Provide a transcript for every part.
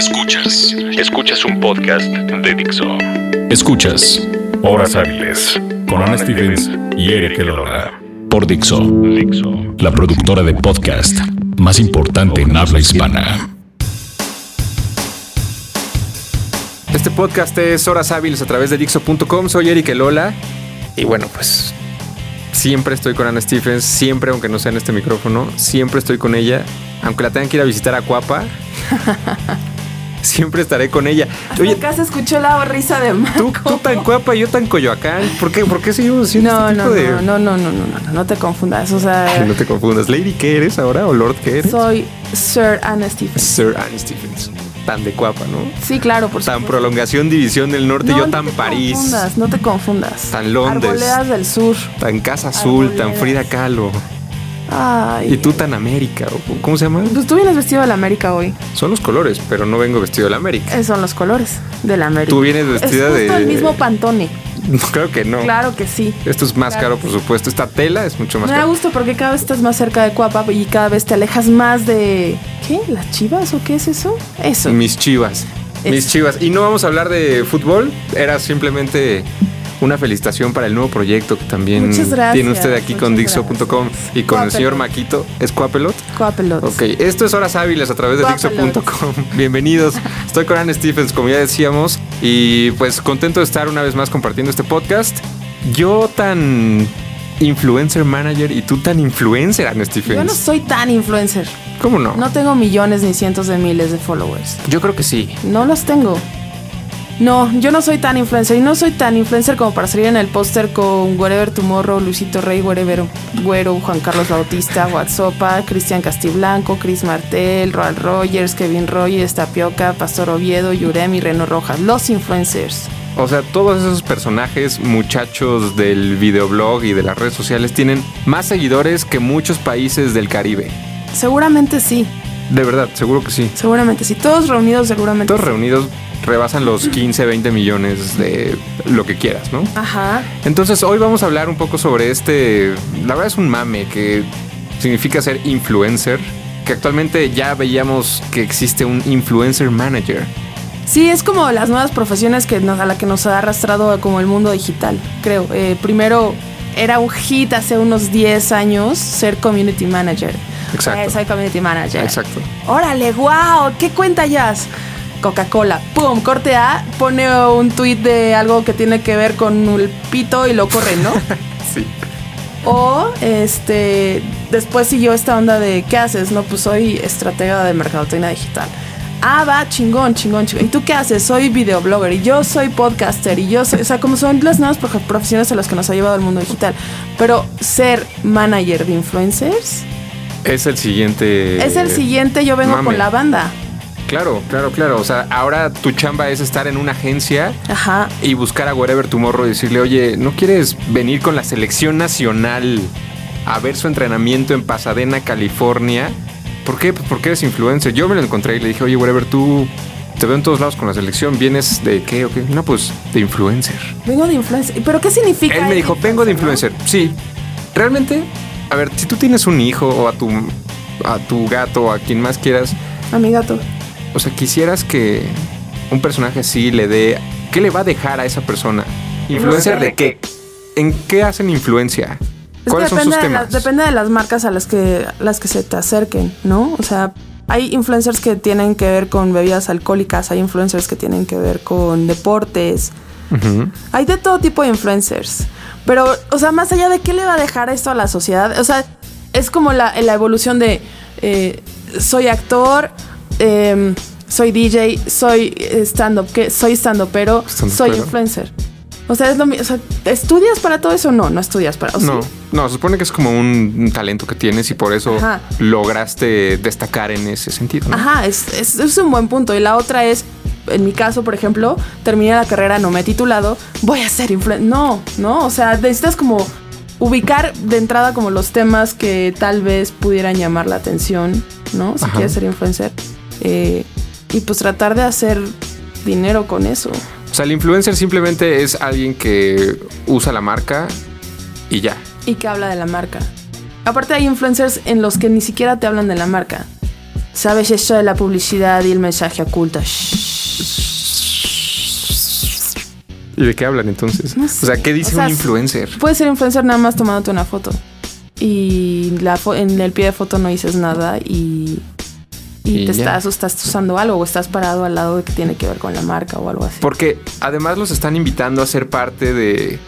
Escuchas. Escuchas un podcast de Dixo. Escuchas Horas Hábiles con Ana Stevens y Eric Elola. Por Dixo. Dixo. La productora de podcast más importante en habla hispana. Este podcast es Horas Hábiles a través de Dixo.com. Soy Eric Elola. Y bueno, pues siempre estoy con Ana Stephens, siempre, aunque no sea en este micrófono, siempre estoy con ella. Aunque la tengan que ir a visitar a Cuapa, siempre estaré con ella. Oye, acá se escuchó la risa de Marco. Tú, tú tan Cuapa, yo tan Coyoacán. ¿Por qué, ¿Por qué seguimos no, este no, de...? no, no, no, no, no, no, no te confundas. O sea, No te confundas. ¿Lady qué eres ahora o Lord qué eres? soy Sir Anna Stephens. Sir Anne Stephens. Tan de Cuapa, ¿no? Sí, claro, por Tan supuesto. prolongación división del norte, No, yo no tan te París. Confundas, no te confundas. Tan Londres. Arboledas del sur. Tan Casa Azul, tan. Frida Kahlo. Ay. Y tú tan América. ¿o ¿Cómo se llama? Pues tú vienes vestido de la América hoy. Son los colores, pero no vengo vestido de la América. Esos son los colores de la América. Tú vienes vestida es justo de- el mismo Pantone. No, creo que no. Claro que sí. Esto es más Claro caro, por supuesto. Esta tela es mucho más Me da gusto porque cada vez estás más cerca de Cuapa y cada vez te alejas más de... ¿Qué? ¿Las chivas o qué es eso? Eso. Mis chivas. Es- Mis chivas. Y no vamos a hablar de fútbol. Era simplemente una felicitación para el nuevo proyecto que también Muchas gracias, tiene usted aquí con Dixo.com y con el Cuapelot. señor Maquito. ¿Es Cuapelot? Cuapelot. Ok, esto es Horas Hábiles a través de. Dixo.com. Bienvenidos. Estoy con Anne Stephens, como ya decíamos, y pues contento de estar una vez más compartiendo este podcast. Yo tan influencer manager y tú tan influencer, Anne Stephens. Yo no soy tan influencer. ¿Cómo no? No tengo millones ni cientos de miles de followers. Yo creo que sí. No los tengo. No, yo no soy tan influencer y no soy tan influencer como para salir en el póster con Wherever Tomorrow, Luisito Rey, Wherever Güero, Juan Carlos Bautista, Whatsopa, Cristian Castiblanco, Chris Martel, Roald Rogers, Kevin Rogers, Tapioca, Pastor Oviedo, Yurem y Reno Rojas. Los influencers. O sea, todos esos personajes, muchachos del videoblog y de las redes sociales, tienen más seguidores que muchos países del Caribe. Seguramente sí, De verdad, seguro que sí. seguramente sí. Todos reunidos seguramente. Todos sí. reunidos rebasan los 15, 20 millones de lo que quieras, ¿no? Ajá. Entonces hoy vamos a hablar un poco sobre este, la verdad es un mame que significa ser influencer, que actualmente ya veíamos que existe un influencer manager. Sí, es como las nuevas profesiones que nos- a la que nos ha arrastrado como el mundo digital, creo. Eh, primero era un hit hace unos 10 años ser community manager. Exacto. Eh, soy community manager. Exacto. Órale, wow, ¿qué cuenta ya? Coca-Cola, pum, corte A, pone un tweet de algo que tiene que ver con el pito y lo corre, ¿no? Sí. O este después siguió esta onda de ¿qué haces? No, pues soy estratega de mercadotecnia digital. Ah, va, chingón, chingón, chingón. ¿Y tú qué haces? Soy videoblogger y yo soy podcaster y yo soy, o sea, como son las nuevas profe- profesiones a las que nos ha llevado el mundo digital. Pero ser manager de influencers Es el siguiente. es el siguiente, yo vengo mame. con la banda. Claro, claro, claro. O sea, ahora tu chamba es estar en una agencia Ajá. y buscar a Wherever Tomorrow y decirle, oye, ¿no quieres venir con la selección nacional a ver su entrenamiento en Pasadena, California? ¿Por qué? Pues porque eres influencer. Yo me lo encontré y le dije, oye, Wherever, tú te veo en todos lados con la selección. ¿Vienes de qué o qué? No, pues de influencer. Vengo de influencer. ¿Pero qué significa? Él me dijo, vengo de no? influencer. Sí. Realmente, a ver, si tú tienes un hijo o a tu, a tu gato o a quien más quieras, A mi gato. O sea, quisieras que un personaje así le dé. ¿Qué le va a dejar a esa persona? ¿Influencer de qué? ¿En qué hacen influencia? Es que ¿Cuáles son depende de, las, depende de las marcas a las que, las que se te acerquen, ¿no? O sea, hay influencers que tienen que ver con bebidas alcohólicas, hay influencers que tienen que ver con deportes, hay de todo tipo de influencers. Pero, o sea, más allá de qué le va a dejar esto a la sociedad, o sea, es como la, la evolución de eh, soy actor, em, soy DJ, soy stand-up, ¿qué? soy stand-up, pero soy influencer. O sea, es lo mismo. O sea, ¿estudias para todo eso? No, no estudias para No, sí. no, se supone que es como un, un talento que tienes y por eso Ajá. lograste destacar en ese sentido. ¿no? Ajá, es, es, es un buen punto. Y la otra es, en mi caso, por ejemplo, terminé la carrera, no me he titulado, voy a ser influencer. No, no, o sea, necesitas como ubicar de entrada como los temas que tal vez pudieran llamar la atención, ¿no? Si Ajá. quieres ser influencer. Eh, y pues tratar de hacer dinero con eso. O sea, el influencer simplemente es alguien que usa la marca y ya. Y que habla de la marca. Aparte hay influencers en los que ni siquiera te hablan de la marca. ¿Sabes eso de la publicidad y el mensaje oculto? ¿Y de qué hablan entonces? No O sea. ¿qué dice O sea, un influencer? Puedes ser influencer nada más tomándote una foto. Y la fo- en el pie de foto no dices nada y, y, Y te ya. estás, o estás usando algo o estás parado al lado de que tiene que ver con la marca o algo así. Porque además los están invitando a ser parte de,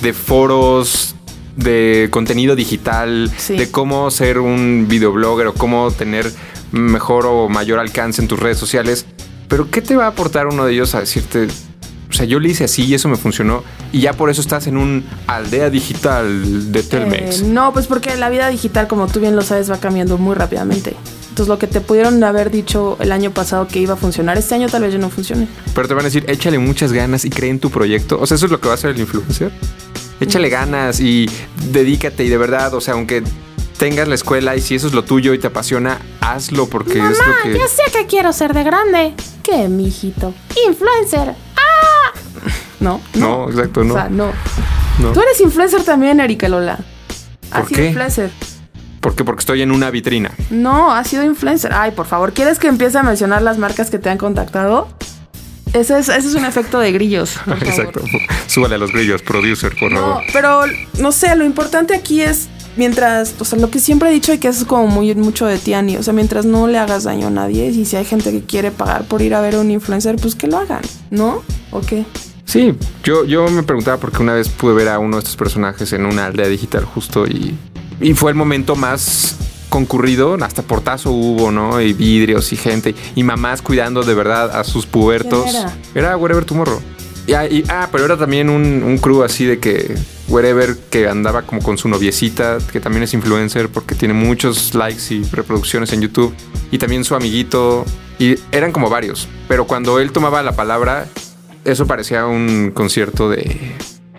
de foros de contenido digital, Sí. de cómo ser un videoblogger o cómo tener mejor o mayor alcance en tus redes sociales. Pero ¿qué te va a aportar uno de ellos a decirte, o sea, yo le hice así y eso me funcionó y ya por eso estás en un aldea digital de Telmex? Eh, no, pues porque la vida digital, como tú bien lo sabes, va cambiando muy rápidamente. Entonces lo que te pudieron haber dicho el año pasado que iba a funcionar, este año tal vez ya no funcione. Pero te van a decir, échale muchas ganas y cree en tu proyecto. O sea, eso es lo que va a hacer el influencer. Échale ganas y dedícate y de verdad, o sea, aunque tengas la escuela y si eso es lo tuyo y te apasiona, hazlo porque es lo que... sé que quiero ser de grande. ¿Qué, mijito? Influencer. No, No, exacto, no. O sea, no. no. Tú eres influencer también, Erika Lola. ¿Por sido qué? influencer. ¿Por qué? Porque estoy en una vitrina. No, has sido influencer. Ay, por favor, ¿quieres que empiece a mencionar las marcas que te han contactado? Ese es, ese es un efecto de grillos. por favor. Exacto. Súbale a los grillos, producer, por No, favor. pero no sé, lo importante aquí es mientras, o sea, lo que siempre he dicho y que es como muy mucho de ti, Ani, o sea, mientras no le hagas daño a nadie y si hay gente que quiere pagar por ir a ver a un influencer, pues que lo hagan, ¿no? ¿O qué? Sí, yo, yo me preguntaba porque una vez pude ver a uno de estos personajes en una aldea digital justo y, y fue el momento más concurrido, hasta portazo hubo, ¿no? Y vidrios y gente y mamás cuidando de verdad a sus pubertos. ¿Quién era? Era Wherever Tomorrow. Y, ah, y- ah, pero era también un, un crew así de que Wherever que andaba como con su noviecita, que también es influencer porque tiene muchos likes y reproducciones en YouTube. Y también su amiguito. Y eran como varios. Pero cuando él tomaba la palabra, eso parecía un concierto de,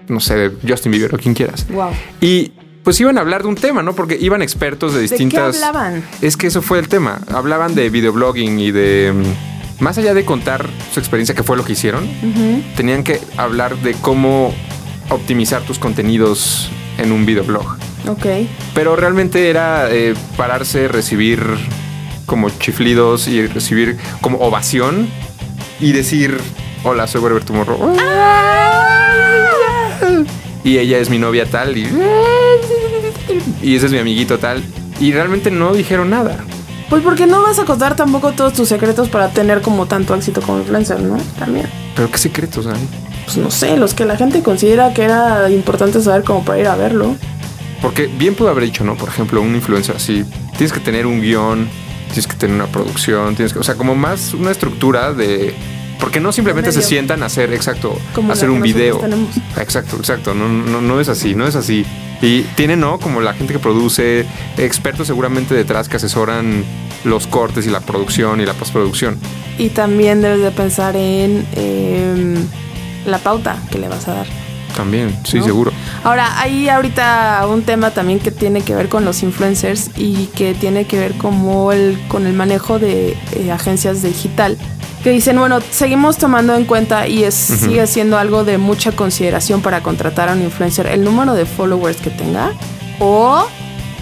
no sé, de Justin Bieber o quien quieras. Wow. Y pues iban a hablar de un tema, ¿no? Porque iban expertos de distintas... ¿De qué hablaban? Es que eso fue el tema. Hablaban de videoblogging y de... mm, Más allá de contar su experiencia, que fue lo que hicieron, tenían que hablar de cómo optimizar tus contenidos en un videoblog. Ok. Pero realmente era eh, pararse, recibir como chiflidos y recibir como ovación y decir, hola, soy Wherever Tomorrow. Y ella es mi novia tal y... Y ese es mi amiguito tal. Y realmente no dijeron nada. Pues porque no vas a contar tampoco todos tus secretos para tener como tanto éxito como influencer, ¿no? También. Pero qué secretos hay. Pues no sé, los que la gente considera que era importante saber como para ir a verlo. Porque bien pudo haber dicho, ¿no? Por ejemplo, un influencer así. Tienes que tener un guion, tienes que tener una producción, tienes que... O sea, como más una estructura de... Porque no simplemente se medio. sientan a hacer, exacto, Como hacer un video. Exacto, exacto. No, no, no es así, no es así. Y tienen, ¿no? Como la gente que produce, expertos seguramente detrás que asesoran los cortes y la producción y la postproducción. Y también debes de pensar en em, la pauta que le vas a dar. También, sí, ¿no? seguro. Ahora, hay ahorita un tema también que tiene que ver con los influencers y que tiene que ver como el, con el manejo de eh, agencias digital. Que dicen, bueno, seguimos tomando en cuenta y es, sigue siendo algo de mucha consideración para contratar a un influencer el número de followers que tenga. O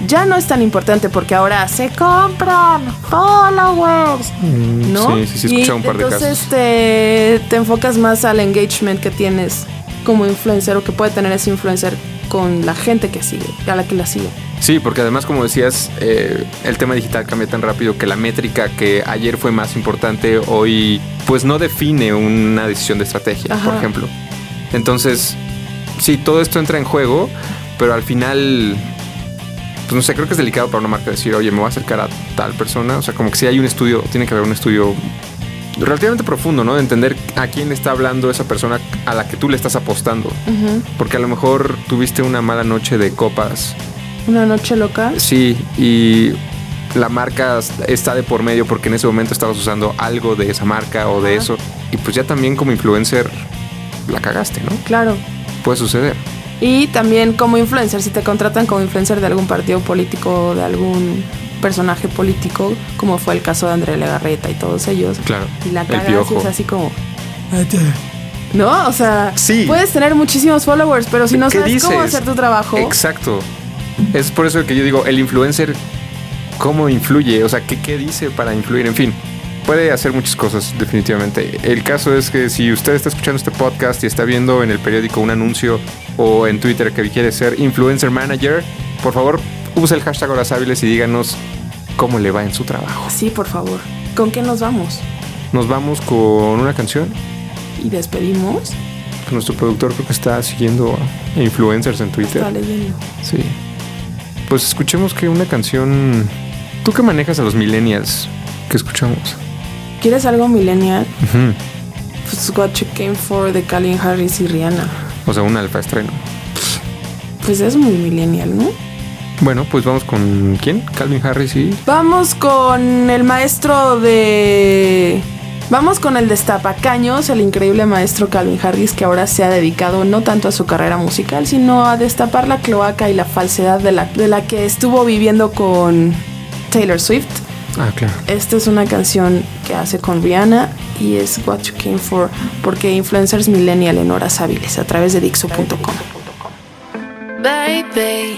ya no es tan importante porque ahora se compran followers. ¿no? Mm, Sí, sí, sí, escuchado Y un par de entonces casos. Te, te enfocas más al engagement que tienes como influencer o que puede tener ese influencer con la gente que sigue, a la que la sigue. Sí, porque además, como decías, eh, el tema digital cambia tan rápido que la métrica que ayer fue más importante, hoy pues no define una decisión de estrategia, Ajá. por ejemplo. Entonces, sí, todo esto entra en juego, pero al final, pues no sé, creo que es delicado para una marca decir, oye, me voy a acercar a tal persona. O sea, como que si hay un estudio, tiene que haber un estudio relativamente profundo, ¿no? De entender a quién está hablando esa persona a la que tú le estás apostando. Porque a lo mejor tuviste una mala noche de copas Una noche loca. Sí, y la marca está de por medio porque en ese momento estabas usando algo de esa marca o de eso. Y pues ya también como influencer la cagaste, ¿no? Claro. Puede suceder. Y también como influencer, si te contratan como influencer de algún partido político o de algún personaje político, como fue el caso de André Legarreta y todos ellos. Claro. Y la El cagas y piojo. es así como... ¿No? O sea, Sí. puedes tener muchísimos followers, pero si no ¿Qué sabes cómo hacer tu trabajo... Exacto. Es por eso que yo digo, el influencer cómo influye, o sea, qué, qué dice para influir, en fin. Puede hacer muchas cosas, definitivamente. El caso es que si usted está escuchando este podcast y está viendo en el periódico un anuncio o en Twitter que quiere ser influencer manager, por favor, use el hashtag Horas Hábiles y díganos cómo le va en su trabajo. Sí, por favor. ¿Con qué nos vamos? Nos vamos con una canción. Y despedimos. Nuestro productor creo que está siguiendo a influencers en Twitter. Está leyendo. Sí. Pues escuchemos que una canción. ¿Tú que manejas a los millennials? ¿Qué escuchamos? ¿Quieres algo millennial? Ujú. Pues What You Came For de Calvin Harris y Rihanna. O sea, un alfa estreno. Pues es muy millennial, ¿no? Bueno, pues vamos con quién? Calvin Harris y. Vamos con el maestro de... Vamos con el destapacaños, el increíble maestro Calvin Harris, que ahora se ha dedicado no tanto a su carrera musical, sino a destapar la cloaca y la falsedad de la, de la que estuvo viviendo con Taylor Swift. Ah, claro. Esta es una canción que hace con Rihanna y es What You Came For, porque influencers millennial en horas hábiles a través de Dixo.com. Baby,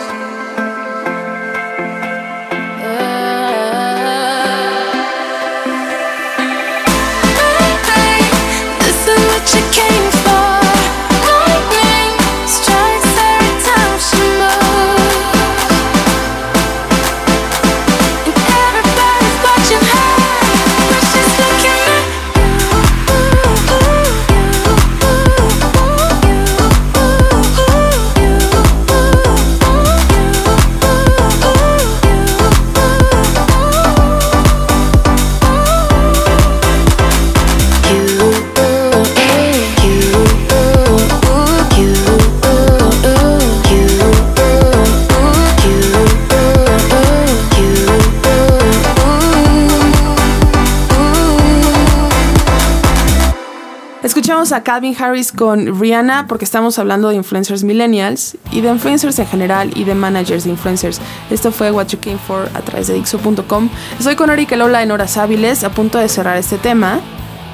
Tenemos a Calvin Harris con Rihanna porque estamos hablando de influencers millennials y de influencers en general y de managers de influencers. Esto fue What You Came For a través de Dixo.com. Estoy con Erika Lola en Horas Hábiles a punto de cerrar este tema.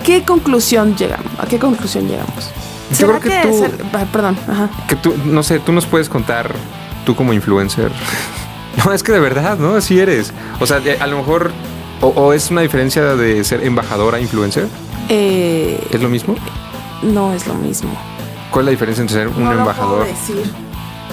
¿Qué conclusión llegamos? ¿A qué conclusión llegamos? Yo ¿Será creo que tú- ser- ah, perdón, ajá. Que tú, no sé, tú nos puedes contar, tú como influencer. No, es que de verdad, ¿no? Así eres. O sea, a lo mejor, o, o es una diferencia de ser embajadora a influencer. Eh, ¿Es lo mismo? No es lo mismo. ¿Cuál es la diferencia entre ser un no embajador? Lo puedo decir.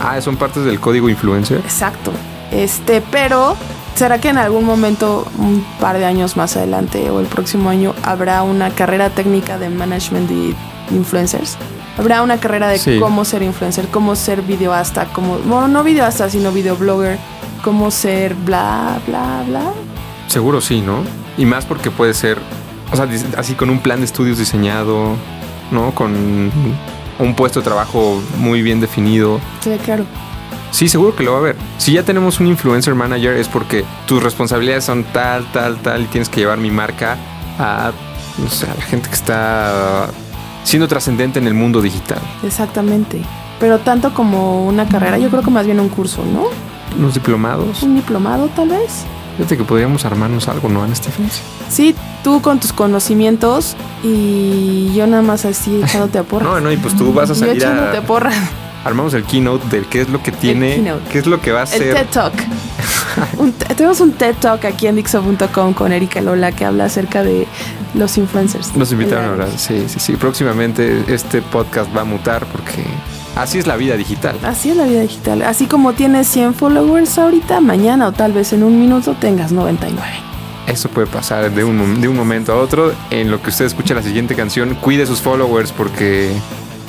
Ah, son partes del código influencer. Exacto. Este, pero ¿será que en algún momento, un par de años más adelante o el próximo año, habrá una carrera técnica de management de influencers? Habrá una carrera de Sí. cómo ser influencer, cómo ser videoasta, cómo, bueno, no videoasta, sino videoblogger, cómo ser bla, bla, bla. Seguro sí, ¿no? Y más porque puede ser, o sea, así con un plan de estudios diseñado, ¿no? Con un puesto de trabajo muy bien definido. Sí, claro. Sí, seguro que lo va a haber. Si ya tenemos un influencer manager es porque tus responsabilidades son tal, tal, tal y tienes que llevar mi marca a, no sé, a la gente que está siendo trascendente en el mundo digital. Exactamente. Pero tanto como una carrera, yo creo que más bien un curso, ¿no? Unos diplomados. Un diplomado tal vez. Fíjate que podríamos armarnos algo, ¿no, Ana Stephens? Sí, tú con tus conocimientos y yo nada más así echándote a porra. No, no, y pues tú vas a Yo salir echándote a... porra. Armamos el keynote de qué es lo que tiene, qué es lo que va a El ser. TED Talk. Un tenemos un TED Talk aquí en Dixo.com con Erika Lola que habla acerca de los influencers. Nos invitaron El- ahora. Sí, sí, sí. Próximamente este podcast va a mutar porque así es la vida digital. Así es la vida digital. Así como tienes 100 followers ahorita, mañana o tal vez en un minuto tengas 99. Eso puede pasar de un, de un momento a otro. En lo que usted escucha la siguiente canción, cuide sus followers porque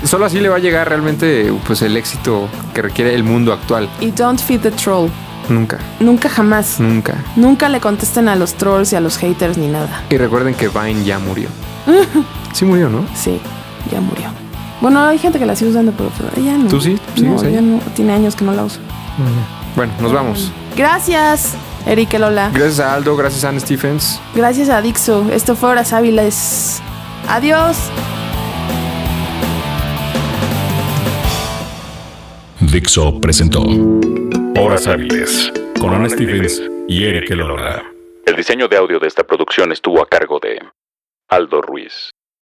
solo así le va a llegar realmente pues el éxito que requiere el mundo actual. Y don't feed the troll. Nunca, Nunca jamás. nunca. Nunca le contesten a los trolls y a los haters ni nada. Y recuerden que Vine ya murió. Sí murió, ¿no? Sí, ya murió. Bueno, hay gente que la sigue usando, pero ya no. ¿Tú sí? No, ¿Sigues ahí? ya no. Tiene años que no la uso. Bueno, nos vamos. Gracias, Erika Lola. Gracias a Aldo, gracias a Anne Stephens. Gracias a Dixo. Esto fue Horas Hábiles. Adiós. Dixo presentó Horas Hábiles con Ana Stevens y Eric Lola. El diseño de audio de esta producción estuvo a cargo de Aldo Ruiz.